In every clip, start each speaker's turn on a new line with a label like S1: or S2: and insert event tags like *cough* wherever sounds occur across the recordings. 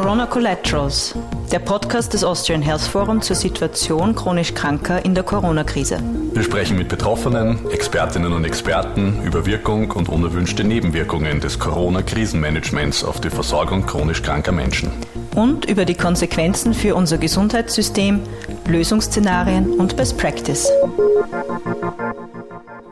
S1: Corona Collaterals, der Podcast des Austrian Health Forum zur Situation chronisch Kranker in der Corona-Krise.
S2: Wir sprechen mit Betroffenen, Expertinnen und Experten über Wirkung und unerwünschte Nebenwirkungen des Corona-Krisenmanagements auf die Versorgung chronisch kranker Menschen.
S1: Und über die Konsequenzen für unser Gesundheitssystem, Lösungsszenarien und Best Practice.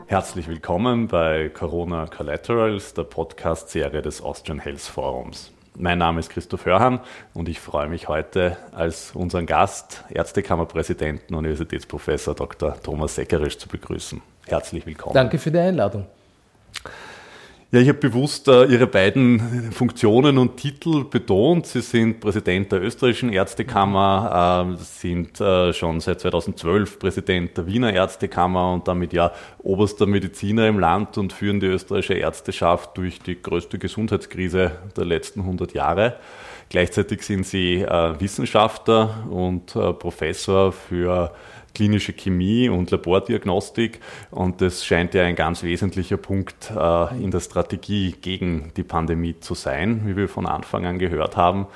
S2: Herzlich willkommen bei Corona Collaterals, der Podcast-Serie des Austrian Health Forums. Mein Name ist Christoph Hörhan und ich freue mich heute als unseren Gast, Ärztekammerpräsidenten, Universitätsprofessor Dr. Thomas Seckerisch zu begrüßen. Herzlich willkommen.
S3: Danke für die Einladung.
S2: Ja, ich habe bewusst äh, Ihre beiden Funktionen und Titel betont. Sie sind Präsident der österreichischen Ärztekammer, äh, sind äh, schon seit 2012 Präsident der Wiener Ärztekammer und damit ja oberster Mediziner im Land und führen die österreichische Ärzteschaft durch die größte Gesundheitskrise der letzten 100 Jahre. Gleichzeitig sind Sie äh, Wissenschaftler und äh, Professor für klinische Chemie und Labordiagnostik. Und das scheint ja ein ganz wesentlicher Punkt äh, in der Strategie gegen die Pandemie zu sein, wie wir von Anfang an gehört haben.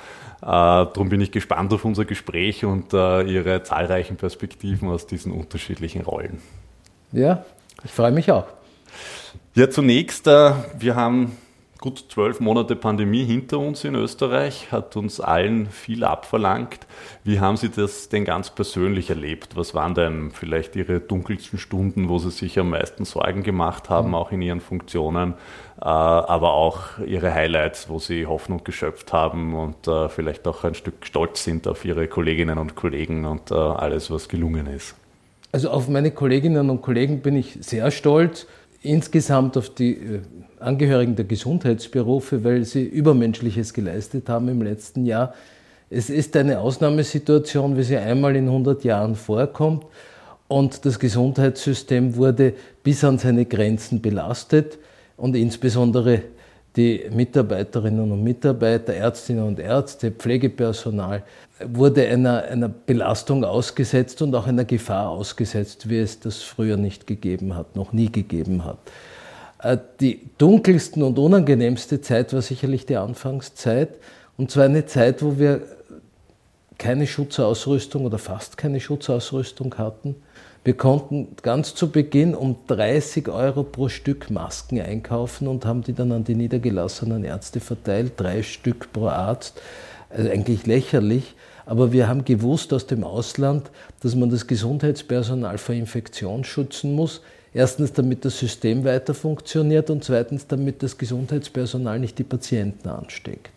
S2: Äh, darum bin ich gespannt auf unser Gespräch und äh, Ihre zahlreichen Perspektiven aus diesen unterschiedlichen Rollen.
S3: Ja, ich freue mich auch.
S2: Ja, zunächst, äh, wir haben gut zwölf Monate Pandemie hinter uns in Österreich, hat uns allen viel abverlangt. Wie haben Sie das denn ganz persönlich erlebt? Was waren denn vielleicht Ihre dunkelsten Stunden, wo Sie sich am meisten Sorgen gemacht haben, mhm. auch in Ihren Funktionen, äh, aber auch Ihre Highlights, wo Sie Hoffnung geschöpft haben und äh, vielleicht auch ein Stück stolz sind auf Ihre Kolleginnen und Kollegen und äh, alles, was gelungen ist?
S3: Also auf meine Kolleginnen und Kollegen bin ich sehr stolz. Insgesamt auf die Angehörigen der Gesundheitsberufe, weil sie Übermenschliches geleistet haben im letzten Jahr. Es ist eine Ausnahmesituation, wie sie einmal in 100 Jahren vorkommt. Und das Gesundheitssystem wurde bis an seine Grenzen belastet und insbesondere die Mitarbeiterinnen und Mitarbeiter, Ärztinnen und Ärzte, Pflegepersonal wurde einer, einer Belastung ausgesetzt und auch einer Gefahr ausgesetzt, wie es das früher nicht gegeben hat, noch nie gegeben hat. Äh, die dunkelsten und unangenehmste Zeit war sicherlich die Anfangszeit. Und zwar eine Zeit, wo wir keine Schutzausrüstung oder fast keine Schutzausrüstung hatten. Wir konnten ganz zu Beginn um 30 Euro pro Stück Masken einkaufen und haben die dann an die niedergelassenen Ärzte verteilt, drei Stück pro Arzt. Also eigentlich lächerlich. Aber wir haben gewusst aus dem Ausland, dass man das Gesundheitspersonal vor Infektion schützen muss. Erstens, damit das System weiter funktioniert und zweitens, damit das Gesundheitspersonal nicht die Patienten ansteckt.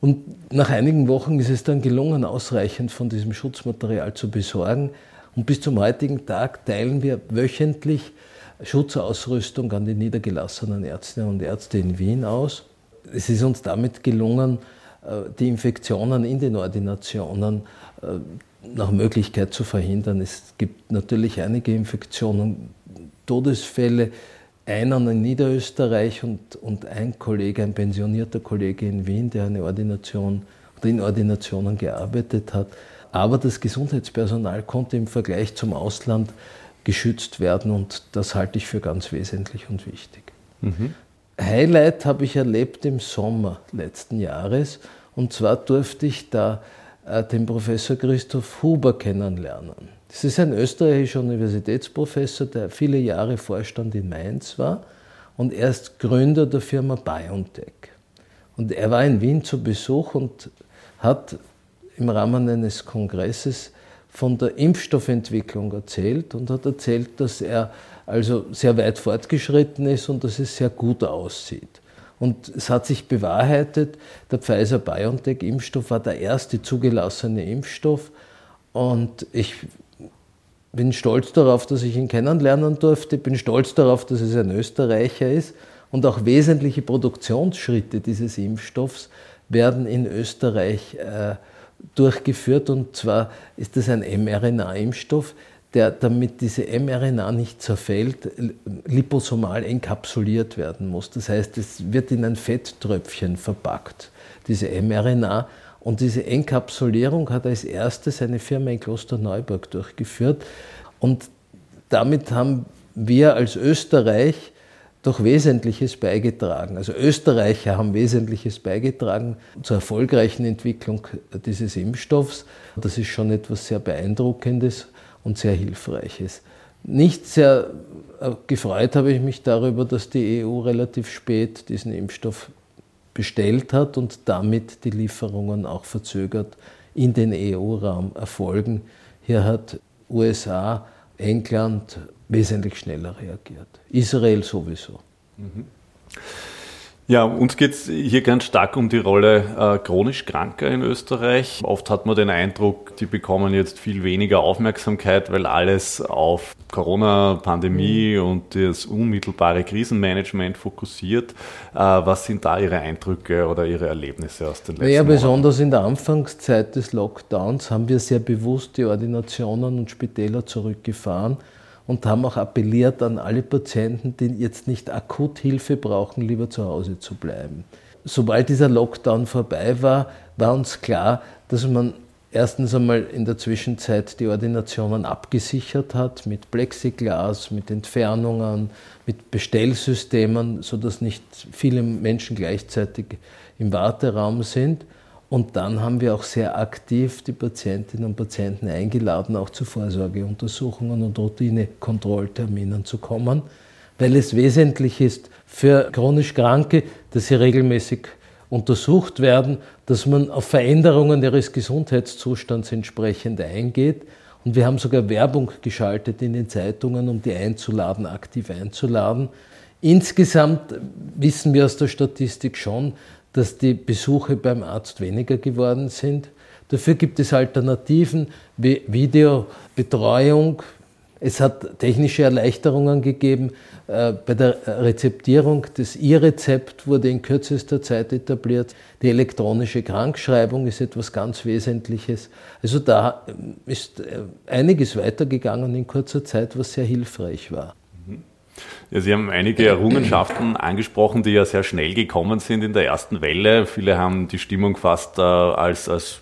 S3: Und nach einigen Wochen ist es dann gelungen, ausreichend von diesem Schutzmaterial zu besorgen. Und bis zum heutigen Tag teilen wir wöchentlich Schutzausrüstung an die niedergelassenen Ärztinnen und Ärzte in Wien aus. Es ist uns damit gelungen, äh, die Infektionen in den Ordinationen äh, nach Möglichkeit zu verhindern. Es gibt natürlich einige Infektionen, Todesfälle, einer in Niederösterreich und, und ein Kollege, ein pensionierter Kollege in Wien, der eine Ordination oder in Ordinationen gearbeitet hat. Aber das Gesundheitspersonal konnte im Vergleich zum Ausland geschützt werden und das halte ich für ganz wesentlich und wichtig. Mhm. Highlight habe ich erlebt im Sommer letzten Jahres und zwar durfte ich da äh, den Professor Christoph Huber kennenlernen. Das ist ein österreichischer Universitätsprofessor, der viele Jahre Vorstand in Mainz war und er ist Gründer der Firma BioNTech. Und er war in Wien zu Besuch und hat im Rahmen eines Kongresses von der Impfstoffentwicklung erzählt und hat erzählt, dass er also sehr weit fortgeschritten ist und dass es sehr gut aussieht. Und es hat sich bewahrheitet, der Pfizer-BioNTech-Impfstoff war der erste zugelassene Impfstoff. Und ich bin stolz darauf, dass ich ihn kennenlernen durfte, bin stolz darauf, dass es ein Österreicher ist. Und auch wesentliche Produktionsschritte dieses Impfstoffs werden in Österreich äh, durchgeführt. Und zwar ist das ein mRNA-Impfstoff, der, damit diese mRNA nicht zerfällt, liposomal enkapsuliert werden muss. Das heißt, es wird in ein Fetttröpfchen verpackt, diese mRNA. Und diese Enkapsulierung hat als erstes eine Firma in Klosterneuburg durchgeführt. Und damit haben wir als Österreich doch Wesentliches beigetragen. Also Österreicher haben Wesentliches beigetragen zur erfolgreichen Entwicklung dieses Impfstoffs. Das ist schon etwas sehr Beeindruckendes und sehr Hilfreiches. Nicht sehr äh, gefreut habe ich mich darüber, dass die EU relativ spät diesen Impfstoff bestellt hat und damit die Lieferungen auch verzögert in den EU-Raum erfolgen. Hier hat USA, England wesentlich schneller reagiert. Israel sowieso. Mhm.
S2: Ja, uns geht es hier ganz stark um die Rolle äh, chronisch Kranker in Österreich. Oft hat man den Eindruck, die bekommen jetzt viel weniger Aufmerksamkeit, weil alles auf Corona-Pandemie mhm. und das unmittelbare Krisenmanagement fokussiert. Äh, was sind da Ihre Eindrücke oder Ihre Erlebnisse aus den letzten
S3: Jahren? Ja, besonders in der Anfangszeit des Lockdowns haben wir sehr bewusst die Ordinationen und Spitäler zurückgefahren und haben auch appelliert an alle Patienten, die jetzt nicht akut Hilfe brauchen, lieber zu Hause zu bleiben. Sobald dieser Lockdown vorbei war, war uns klar, dass man erstens einmal in der Zwischenzeit die Ordinationen abgesichert hat mit Plexiglas, mit Entfernungen, mit Bestellsystemen, sodass nicht viele Menschen gleichzeitig im Warteraum sind. Und dann haben wir auch sehr aktiv die Patientinnen und Patienten eingeladen, auch zu Vorsorgeuntersuchungen und Routinekontrollterminen zu kommen, weil es wesentlich ist für chronisch Kranke, dass sie regelmäßig untersucht werden, dass man auf Veränderungen ihres Gesundheitszustands entsprechend eingeht. Und wir haben sogar Werbung geschaltet in den Zeitungen, um die einzuladen, aktiv einzuladen. Insgesamt wissen wir aus der Statistik schon, dass die Besuche beim Arzt weniger geworden sind. Dafür gibt es Alternativen wie Videobetreuung. Es hat technische Erleichterungen gegeben. Äh, bei der Rezeptierung des E-Rezept wurde in kürzester Zeit etabliert. Die elektronische Krankschreibung ist etwas ganz Wesentliches. Also da ist äh, einiges weitergegangen in kurzer Zeit, was sehr hilfreich war.
S2: Ja, Sie haben einige Errungenschaften angesprochen, die ja sehr schnell gekommen sind in der ersten Welle. Viele haben die Stimmung fast äh, als, als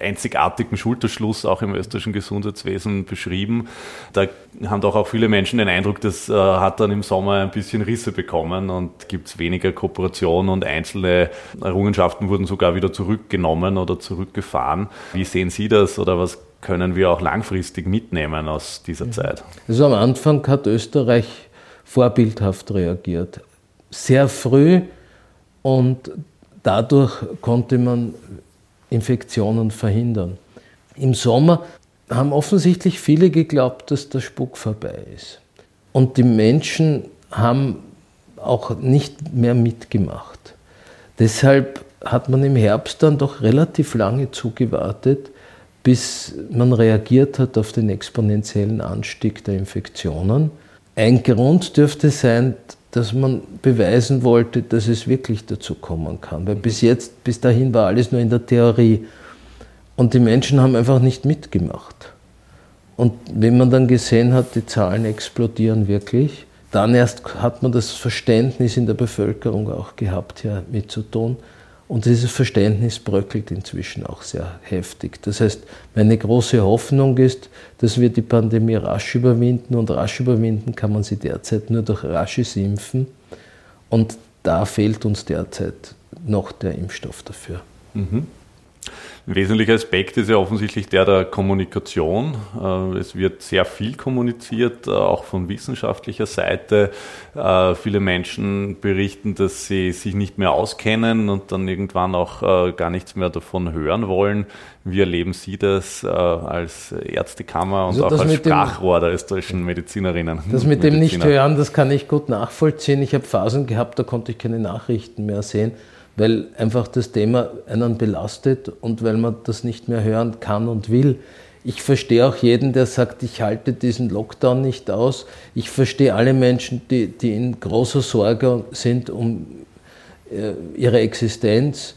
S2: einzigartigen Schulterschluss auch im österreichischen Gesundheitswesen beschrieben. Da haben doch auch viele Menschen den Eindruck, das äh, hat dann im Sommer ein bisschen Risse bekommen und gibt es weniger Kooperation und einzelne Errungenschaften wurden sogar wieder zurückgenommen oder zurückgefahren. Wie sehen Sie das oder was können wir auch langfristig mitnehmen aus dieser Zeit?
S3: Also am Anfang hat Österreich vorbildhaft reagiert. Sehr früh und dadurch konnte man Infektionen verhindern. Im Sommer haben offensichtlich viele geglaubt, dass der Spuk vorbei ist. Und die Menschen haben auch nicht mehr mitgemacht. Deshalb hat man im Herbst dann doch relativ lange zugewartet, bis man reagiert hat auf den exponentiellen Anstieg der Infektionen. Ein Grund dürfte sein, dass man beweisen wollte, dass es wirklich dazu kommen kann. Weil bis jetzt, bis dahin war alles nur in der Theorie. Und die Menschen haben einfach nicht mitgemacht. Und wenn man dann gesehen hat, die Zahlen explodieren wirklich, dann erst hat man das Verständnis in der Bevölkerung auch gehabt, hier mitzutun. Und dieses Verständnis bröckelt inzwischen auch sehr heftig. Das heißt, meine große Hoffnung ist, dass wir die Pandemie rasch überwinden und rasch überwinden kann man sie derzeit nur durch rasches Impfen. Und da fehlt uns derzeit noch der Impfstoff dafür. Mhm.
S2: Ein wesentlicher Aspekt ist ja offensichtlich der der Kommunikation. Äh, es wird sehr viel kommuniziert, äh, auch von wissenschaftlicher Seite. Äh, viele Menschen berichten, dass sie sich nicht mehr auskennen und dann irgendwann auch gar nichts mehr davon hören wollen. Wie erleben Sie das als Ärztekammer und also auch als Sprachrohr der österreichischen Medizinerinnen?
S3: Das mit dem Nicht-Hören, das kann ich gut nachvollziehen. Ich habe Phasen gehabt, da konnte ich keine Nachrichten mehr sehen weil einfach das Thema einen belastet und weil man das nicht mehr hören kann und will. Ich verstehe auch jeden, der sagt, ich halte diesen Lockdown nicht aus. Ich verstehe alle Menschen, die, die in großer Sorge sind um äh, ihre Existenz,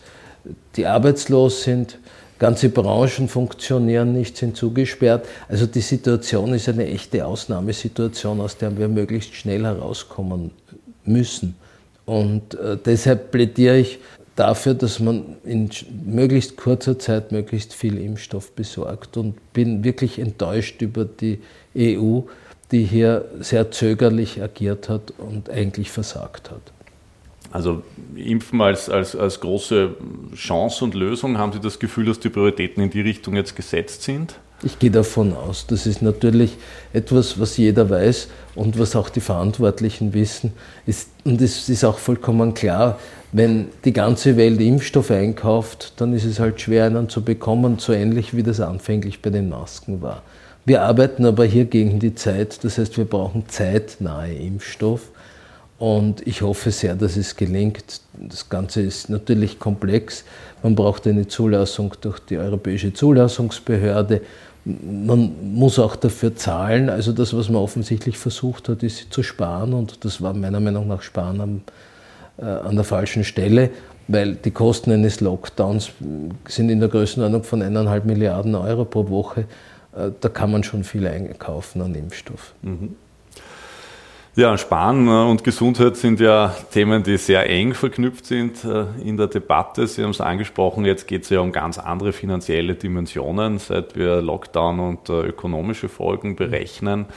S3: die arbeitslos sind. Ganze Branchen funktionieren nicht, sind zugesperrt. Also die Situation ist eine echte Ausnahmesituation, aus der wir möglichst schnell herauskommen müssen. Und äh, deshalb plädiere ich dafür, dass man in möglichst kurzer Zeit möglichst viel Impfstoff besorgt und bin wirklich enttäuscht über die EU, die hier sehr zögerlich agiert hat und eigentlich versagt hat.
S2: Also Impfen als, als, als große Chance und Lösung, haben Sie das Gefühl, dass die Prioritäten in die Richtung jetzt gesetzt sind?
S3: Ich gehe davon aus. Das ist natürlich etwas, was jeder weiß und was auch die Verantwortlichen wissen. und es ist auch vollkommen klar, wenn die ganze Welt Impfstoff einkauft, dann ist es halt schwer, einen zu bekommen, so ähnlich wie das anfänglich bei den Masken war. Wir arbeiten aber hier gegen die Zeit, das heißt, wir brauchen zeitnahe Impfstoff. Und ich hoffe sehr, dass es gelingt. Das Ganze ist natürlich komplex. Man braucht eine Zulassung durch die Europäische Zulassungsbehörde. Man muss auch dafür zahlen. Also das, was man offensichtlich versucht hat, ist zu sparen. Und das war meiner Meinung nach Sparen am, äh, an der falschen Stelle, weil die Kosten eines Lockdowns sind in der Größenordnung von eineinhalb Milliarden Euro pro Woche. Äh, da kann man schon viel einkaufen an Impfstoff. Mhm.
S2: Ja, Sparen äh, und Gesundheit sind ja Themen, die sehr eng verknüpft sind äh, in der Debatte. Sie haben es angesprochen, jetzt geht es ja um ganz andere finanzielle Dimensionen, seit wir Lockdown und ökonomische Folgen berechnen.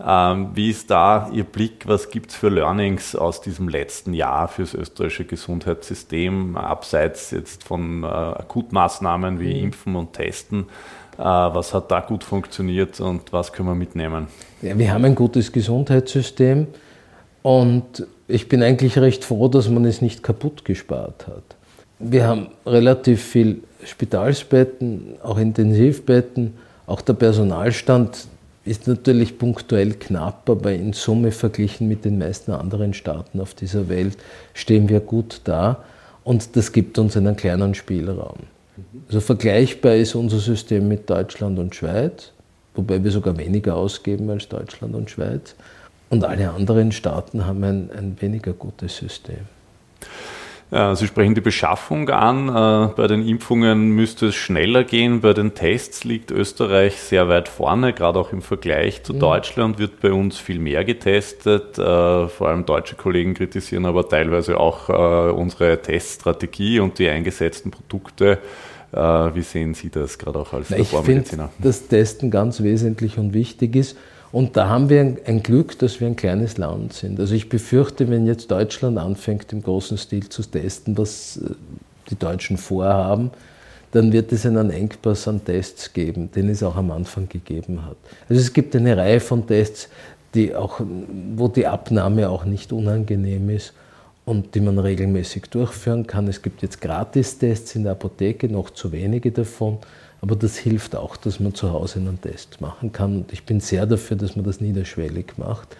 S2: Ähm, wie ist da Ihr Blick? Was gibt es für Learnings aus diesem letzten Jahr fürs österreichische Gesundheitssystem, abseits jetzt von Akutmaßnahmen wie mhm. Impfen und Testen? Äh, was hat da gut funktioniert und was können wir mitnehmen?
S3: Ja, wir haben ein gutes Gesundheitssystem und ich bin eigentlich recht froh, dass man es nicht kaputt gespart hat. Wir haben relativ viel Spitalsbetten, auch Intensivbetten, auch der Personalstand ist natürlich punktuell knapp, aber in Summe verglichen mit den meisten anderen Staaten auf dieser Welt stehen wir gut da und das gibt uns einen kleinen Spielraum. Also vergleichbar ist unser System mit Deutschland und Schweiz, wobei wir sogar weniger ausgeben als Deutschland und Schweiz. Und alle anderen Staaten haben ein, ein weniger gutes System.
S2: Sie sprechen die Beschaffung an. Äh, bei den Impfungen müsste es schneller gehen. Bei den Tests liegt Österreich sehr weit vorne, gerade auch im Vergleich zu mhm. Deutschland wird bei uns viel mehr getestet. Äh, vor allem deutsche Kollegen kritisieren aber teilweise auch äh, unsere Teststrategie und die eingesetzten Produkte wie sehen Sie das gerade auch als
S3: Labormediziner? Ich finde, dass Testen ganz wesentlich und wichtig ist. Und da haben wir ein, Glück, dass wir ein kleines Land sind. Also ich befürchte, wenn jetzt Deutschland anfängt, im großen Stil zu testen, was äh, die Deutschen vorhaben, dann wird es einen Engpass an Tests geben, den es auch am Anfang gegeben hat. Also es gibt eine Reihe von Tests, die auch, wo die Abnahme auch nicht unangenehm ist und die man regelmäßig durchführen kann. Es gibt jetzt Gratistests in der Apotheke, noch zu wenige davon, aber das hilft auch, dass man zu Hause einen Test machen kann. Und ich bin sehr dafür, dass man das niederschwellig macht.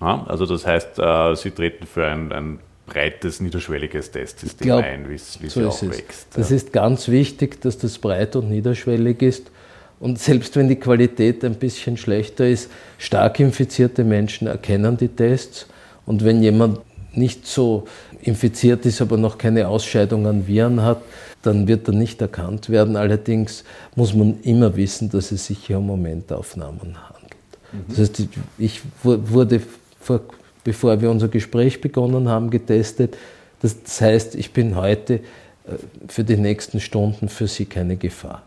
S2: Ja, also das heißt, äh, Sie treten für ein, ein breites, niederschwelliges Testsystem glaub, ein, wie es
S3: so auch wächst. Das ja. ist ganz wichtig, dass das breit und niederschwellig ist. Und selbst wenn die Qualität ein bisschen schlechter ist, stark infizierte Menschen erkennen die Tests. Und wenn jemand nicht so infiziert ist, aber noch keine Ausscheidung an Viren hat, dann wird er nicht erkannt werden. Allerdings muss man immer wissen, dass es sich hier um Momentaufnahmen handelt. Mhm. Das heißt, ich wurde, vor, bevor wir unser Gespräch begonnen haben, getestet. Das heißt, ich bin heute äh, für die nächsten Stunden für Sie keine Gefahr.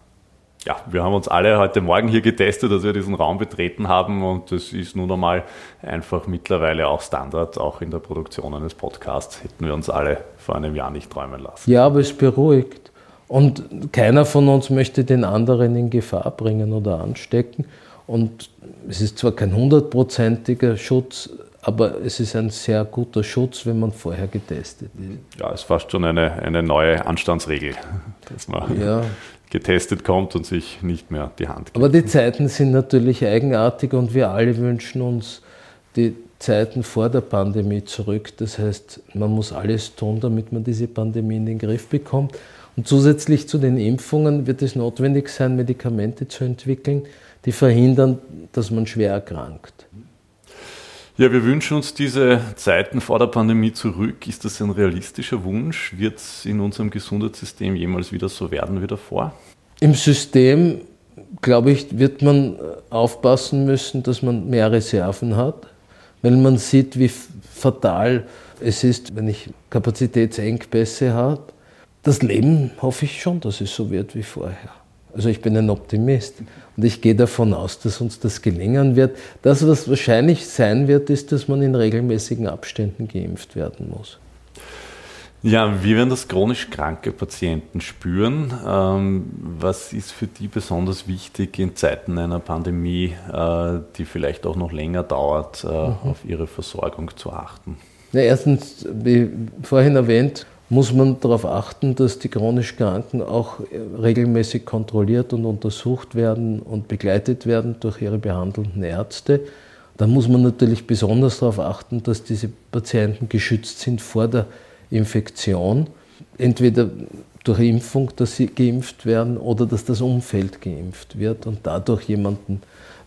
S2: Ja, wir haben uns alle heute Morgen hier getestet, dass wir diesen Raum betreten haben und das ist nun einmal einfach mittlerweile auch Standard, auch in der Produktion eines Podcasts. Hätten wir uns alle vor einem Jahr nicht träumen lassen.
S3: Ja, aber es beruhigt. Und keiner von uns möchte den anderen in Gefahr bringen oder anstecken. Und es ist zwar kein hundertprozentiger Schutz, aber es ist ein sehr guter Schutz, wenn man vorher getestet ist.
S2: Ja, es ist fast schon eine, eine neue Anstandsregel, *laughs* dass man ja getestet kommt und sich nicht mehr die Hand
S3: gibt. Aber die Zeiten sind natürlich eigenartig und wir alle wünschen uns die Zeiten vor der Pandemie zurück. Das heißt, man muss alles tun, damit man diese Pandemie in den Griff bekommt. Und zusätzlich zu den Impfungen wird es notwendig sein, Medikamente zu entwickeln, die verhindern, dass man schwer erkrankt.
S2: Ja, wir wünschen uns diese Zeiten vor der Pandemie zurück. Ist das ein realistischer Wunsch? Wird es in unserem Gesundheitssystem jemals wieder so werden wie davor?
S3: Im System, glaube ich, wird man aufpassen müssen, dass man mehr Reserven hat, weil man sieht, wie fatal es ist, wenn ich Kapazitätsengpässe habe. Das Leben hoffe ich schon, dass es so wird wie vorher. Also ich bin ein Optimist und ich gehe davon aus, dass uns das gelingen wird. Das, was wahrscheinlich sein wird, ist, dass man in regelmäßigen Abständen geimpft werden muss.
S2: Ja, wie werden das chronisch kranke Patienten spüren? Ähm, was ist für die besonders wichtig in Zeiten einer Pandemie, äh, die vielleicht auch noch länger dauert, äh, mhm. auf ihre Versorgung zu achten?
S3: Ja, erstens, wie vorhin erwähnt, muss man darauf achten, dass die chronisch Kranken auch regelmäßig kontrolliert und untersucht werden und begleitet werden durch ihre behandelnden Ärzte. Da muss man natürlich besonders darauf achten, dass diese Patienten geschützt sind vor der Infektion. Entweder durch Impfung, dass sie geimpft werden oder dass das Umfeld geimpft wird und dadurch jemanden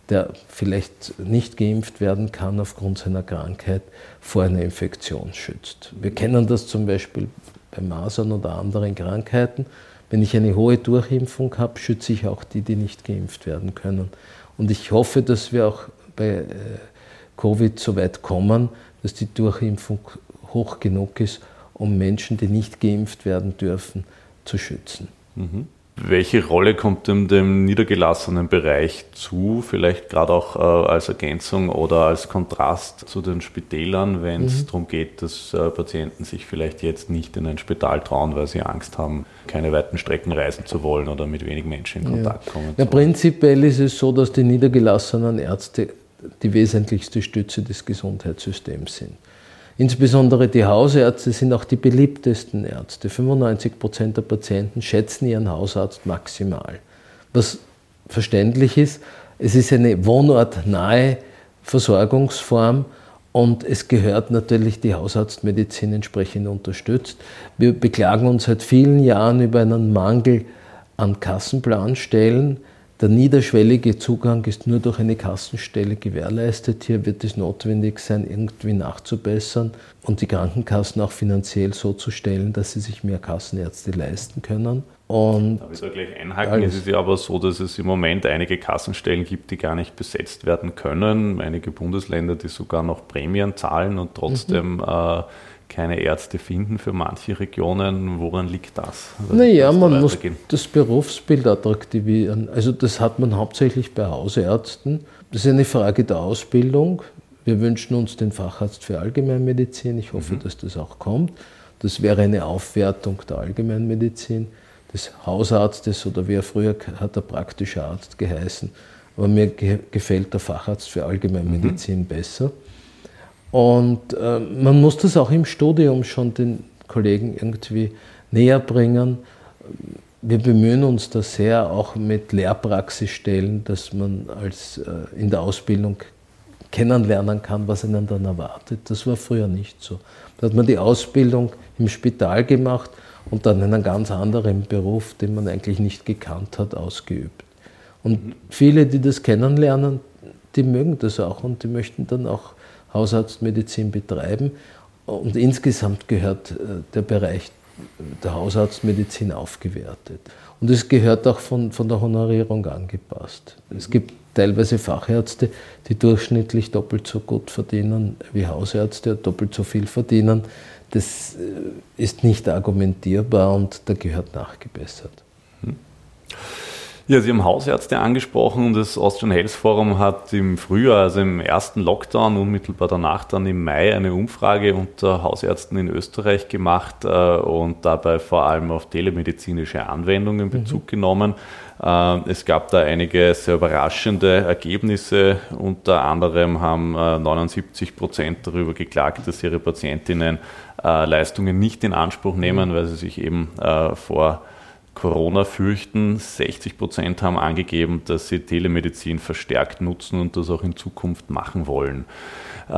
S3: der vielleicht nicht geimpft werden kann aufgrund seiner Krankheit, vor einer Infektion schützt. Wir kennen das zum Beispiel bei Masern oder anderen Krankheiten. Wenn ich eine hohe Durchimpfung habe, schütze ich auch die, die nicht geimpft werden können. Und ich hoffe, dass wir auch bei äh, Covid so weit kommen, dass die Durchimpfung hoch genug ist, um Menschen, die nicht geimpft werden dürfen, zu schützen.
S2: Mhm. Welche Rolle kommt dem, dem niedergelassenen Bereich zu, vielleicht gerade auch äh, als Ergänzung oder als Kontrast zu den Spitälern, wenn es mhm. darum geht, dass äh, Patienten sich vielleicht jetzt nicht in ein Spital trauen, weil sie Angst haben, keine weiten Strecken reisen zu wollen oder mit wenig Menschen in Kontakt
S3: ja.
S2: kommen?
S3: Ja, prinzipiell ist es so, dass die niedergelassenen Ärzte die wesentlichste Stütze des Gesundheitssystems sind. Insbesondere die Hausärzte sind auch die beliebtesten Ärzte. 95 Prozent der Patienten schätzen ihren Hausarzt maximal. Was verständlich ist, es ist eine wohnortnahe Versorgungsform und es gehört natürlich die Hausarztmedizin entsprechend unterstützt. Wir beklagen uns seit vielen Jahren über einen Mangel an Kassenplanstellen. Der niederschwellige Zugang ist nur durch eine Kassenstelle gewährleistet. Hier wird es notwendig sein, irgendwie nachzubessern und die Krankenkassen auch finanziell so zu stellen, dass sie sich mehr Kassenärzte leisten können.
S2: Und da will ich gleich einhaken. Es ist ja aber so, dass es im Moment einige Kassenstellen gibt, die gar nicht besetzt werden können. Einige Bundesländer, die sogar noch Prämien zahlen und trotzdem mhm. äh, keine Ärzte finden für manche Regionen. Woran liegt das?
S3: Also naja, man da muss das Berufsbild attraktivieren. Also das hat man hauptsächlich bei Hausärzten. Das ist eine Frage der Ausbildung. Wir wünschen uns den Facharzt für Allgemeinmedizin. Ich hoffe, mhm. dass das auch kommt. Das wäre eine Aufwertung der Allgemeinmedizin, des Hausarztes oder wie er früher hat, der praktische Arzt geheißen. Aber mir gefällt der Facharzt für Allgemeinmedizin mhm. besser. Und äh, man muss das auch im Studium schon den Kollegen irgendwie näher bringen. Wir bemühen uns da sehr, auch mit Lehrpraxisstellen, dass man als äh, in der Ausbildung kennenlernen kann, was einen dann erwartet. Das war früher nicht so. Da hat man die Ausbildung im Spital gemacht und dann einen ganz anderen Beruf, den man eigentlich nicht gekannt hat, ausgeübt. Und viele, die das kennenlernen, die mögen das auch und die möchten dann auch Hausarztmedizin betreiben. Und insgesamt gehört äh, der Bereich der Hausarztmedizin aufgewertet. Und es gehört auch von, von der Honorierung angepasst. Es gibt teilweise Fachärzte, die durchschnittlich doppelt so gut verdienen wie Hausärzte, doppelt so viel verdienen. Das äh, ist nicht argumentierbar und da gehört nachgebessert. Hm.
S2: Ja, Sie haben Hausärzte angesprochen. Das Austrian Health Forum hat im Frühjahr, also im ersten Lockdown, unmittelbar danach dann im Mai, eine Umfrage unter Hausärzten in Österreich gemacht äh, und dabei vor allem auf telemedizinische Anwendungen Bezug mhm. genommen. Äh, es gab da einige sehr überraschende Ergebnisse. Unter anderem haben 79 äh, Prozent darüber geklagt, dass ihre Patientinnen Leistungen nicht in Anspruch nehmen, mhm. weil sie sich eben vor Corona fürchten. 60 Prozent haben angegeben, dass sie Telemedizin verstärkt nutzen und das auch in Zukunft machen wollen. Äh,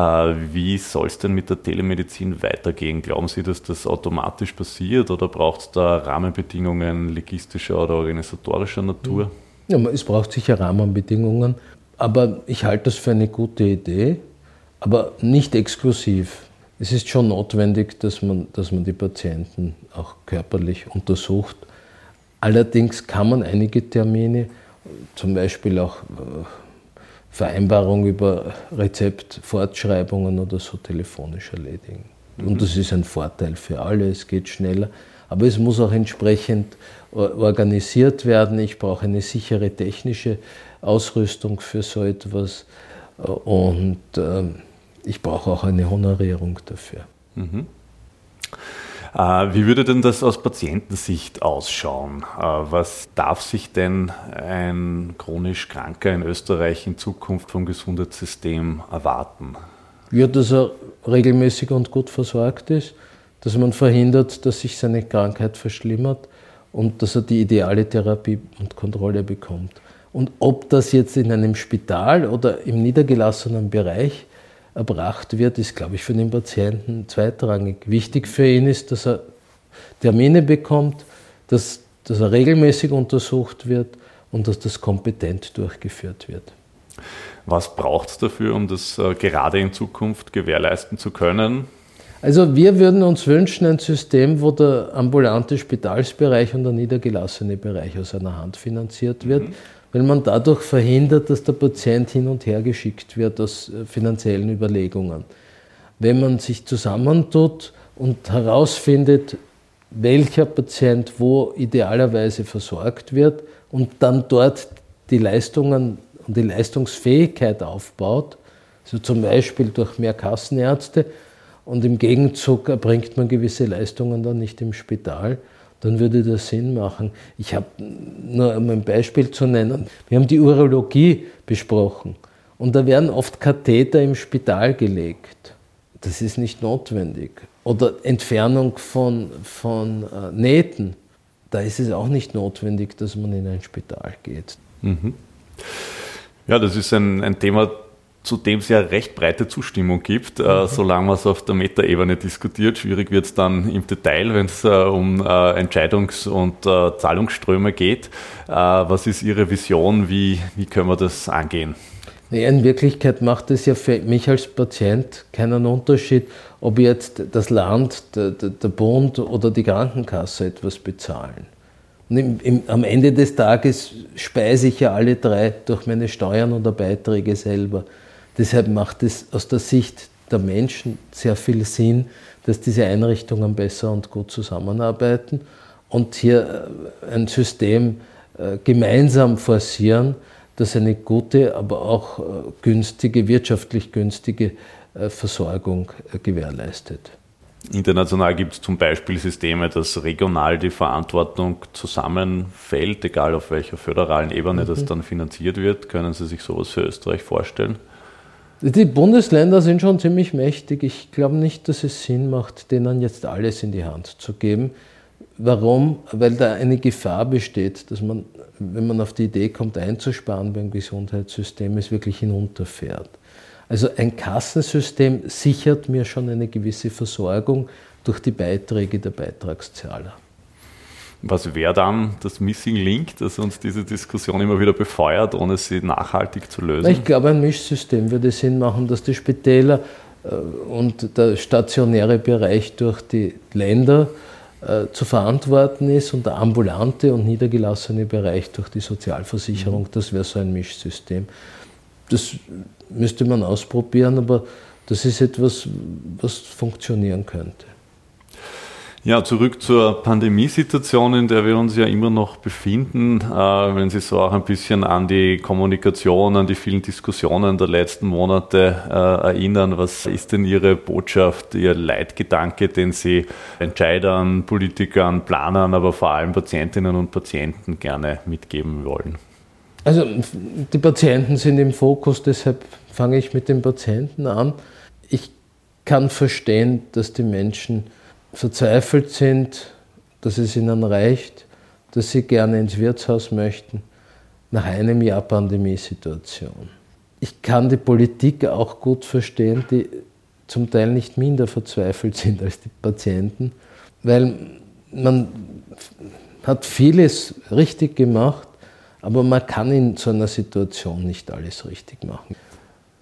S2: wie soll es denn mit der Telemedizin weitergehen? Glauben Sie, dass das automatisch passiert oder braucht es da Rahmenbedingungen logistischer oder organisatorischer Natur?
S3: Ja, es braucht sicher Rahmenbedingungen, aber ich halte das für eine gute Idee, aber nicht exklusiv. Es ist schon notwendig, dass man, dass man die Patienten auch körperlich untersucht Allerdings kann man einige Termine, zum Beispiel auch äh, Vereinbarungen über Rezeptfortschreibungen oder so telefonisch erledigen. Mhm. Und das ist ein Vorteil für alle, es geht schneller. Aber es muss auch entsprechend organisiert werden. Ich brauche eine sichere technische Ausrüstung für so etwas und ähm, ich brauche auch eine Honorierung dafür. Mhm.
S2: Äh, wie würde denn das aus Patientensicht ausschauen? Äh, was darf sich denn ein chronisch Kranker in Österreich in Zukunft vom Gesundheitssystem erwarten?
S3: Ja, dass er regelmäßig und gut versorgt ist, dass man verhindert, dass sich seine Krankheit verschlimmert und dass er die ideale Therapie und Kontrolle bekommt. Und ob das jetzt in einem Spital oder im niedergelassenen Bereich erbracht wird, ist, glaube ich, für den Patienten zweitrangig. Wichtig für ihn ist, dass er Termine bekommt, dass, dass er regelmäßig untersucht wird und dass das kompetent durchgeführt wird.
S2: Was braucht es dafür, um das äh, gerade in Zukunft gewährleisten zu können?
S3: Also wir würden uns wünschen ein System, wo der ambulante Spitalsbereich und der niedergelassene Bereich aus einer Hand finanziert wird. Mhm weil man dadurch verhindert, dass der Patient hin und her geschickt wird aus äh, finanziellen Überlegungen. Wenn man sich zusammentut und herausfindet, welcher Patient wo idealerweise versorgt wird und dann dort die Leistungen und die Leistungsfähigkeit aufbaut, also zum Beispiel durch mehr Kassenärzte und im Gegenzug erbringt man gewisse Leistungen dann nicht im Spital, dann würde das Sinn machen. Ich habe nur um ein Beispiel zu nennen. Wir haben die Urologie besprochen und da werden oft Katheter im Spital gelegt. Das ist nicht notwendig. Oder Entfernung von, von äh, Nähten. Da ist es auch nicht notwendig, dass man in ein Spital geht. Mhm.
S2: Ja, das ist ein, ein Thema, zu dem es ja recht breite Zustimmung gibt, äh, mhm. äh, solange man es auf der Metaebene diskutiert. Schwierig wird es dann im Detail, wenn es äh, um äh, Entscheidungs- und äh, Zahlungsströme geht. Äh, was ist Ihre Vision? Wie, wie können wir das angehen?
S3: in Wirklichkeit macht es ja für mich als Patient keinen Unterschied, ob jetzt das Land, der, der Bund oder die Krankenkasse etwas bezahlen. Im, im, am Ende des Tages speise ich ja alle drei durch meine Steuern oder Beiträge selber. Deshalb macht es aus der Sicht der Menschen sehr viel Sinn, dass diese Einrichtungen besser und gut zusammenarbeiten und hier äh, ein System äh, gemeinsam forcieren, das eine gute, aber auch äh, günstige, wirtschaftlich günstige Versorgung gewährleistet.
S2: International gibt es zum Beispiel Systeme, dass regional die Verantwortung zusammenfällt, egal auf welcher föderalen Ebene mhm. das dann finanziert wird. Können Sie sich sowas für Österreich vorstellen?
S3: Die Bundesländer sind schon ziemlich mächtig. Ich glaube nicht, dass es Sinn macht, denen jetzt alles in die Hand zu geben. Warum? Weil da eine Gefahr besteht, dass man, wenn man auf die Idee kommt, einzusparen beim Gesundheitssystem, es wirklich hinunterfährt. Also ein Kassensystem sichert mir schon eine gewisse Versorgung durch die Beiträge der Beitragszahler.
S2: Was wäre dann das Missing Link, das uns diese Diskussion immer wieder befeuert, ohne sie nachhaltig zu lösen?
S3: Ich glaube, ein Mischsystem würde Sinn machen, dass die Spitäler äh, und der stationäre Bereich durch die Länder äh, zu verantworten ist und der ambulante und niedergelassene Bereich durch die Sozialversicherung. Mhm. Das wäre so ein Mischsystem. Das müsste man ausprobieren, aber das ist etwas, was funktionieren könnte.
S2: Ja, zurück zur Pandemiesituation, in der wir uns ja immer noch befinden. Äh, wenn Sie so auch ein bisschen an die Kommunikation, an die vielen Diskussionen der letzten Monate äh, erinnern, was ist denn Ihre Botschaft, Ihr Leitgedanke, den Sie Entscheidern, Politikern, Planern, aber vor allem Patientinnen und Patienten gerne mitgeben wollen?
S3: Also die Patienten sind im Fokus, deshalb fange ich mit den Patienten an. Ich kann verstehen, dass die Menschen verzweifelt sind, dass es ihnen reicht, dass sie gerne ins Wirtshaus möchten, nach einem Jahr Pandemiesituation. Ich kann die Politik auch gut verstehen, die zum Teil nicht minder verzweifelt sind als die Patienten, weil man hat vieles richtig gemacht, aber man kann in so einer Situation nicht alles richtig machen.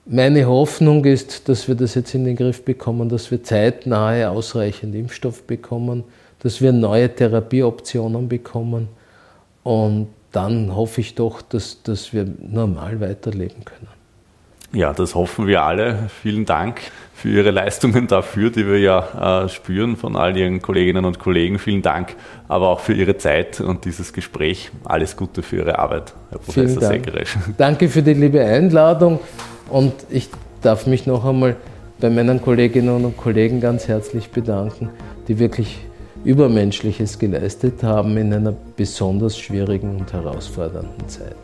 S3: Meine Hoffnung ist, dass wir das jetzt in den Griff bekommen, dass wir zeitnahe ausreichend Impfstoff bekommen, dass wir neue Therapieoptionen bekommen und dann hoffe ich doch, dass, dass wir normal weiterleben können.
S2: Ja, das hoffen wir alle. Vielen Dank für Ihre Leistungen dafür, die wir ja äh, spüren von all Ihren Kolleginnen und Kollegen. Vielen Dank, aber auch für Ihre Zeit und dieses Gespräch. Alles Gute für Ihre Arbeit,
S3: Herr Professor Segeresch. Danke für die liebe Einladung und ich darf mich noch einmal bei meinen Kolleginnen und Kollegen ganz herzlich bedanken, die wirklich Übermenschliches geleistet haben in einer besonders schwierigen und herausfordernden Zeit.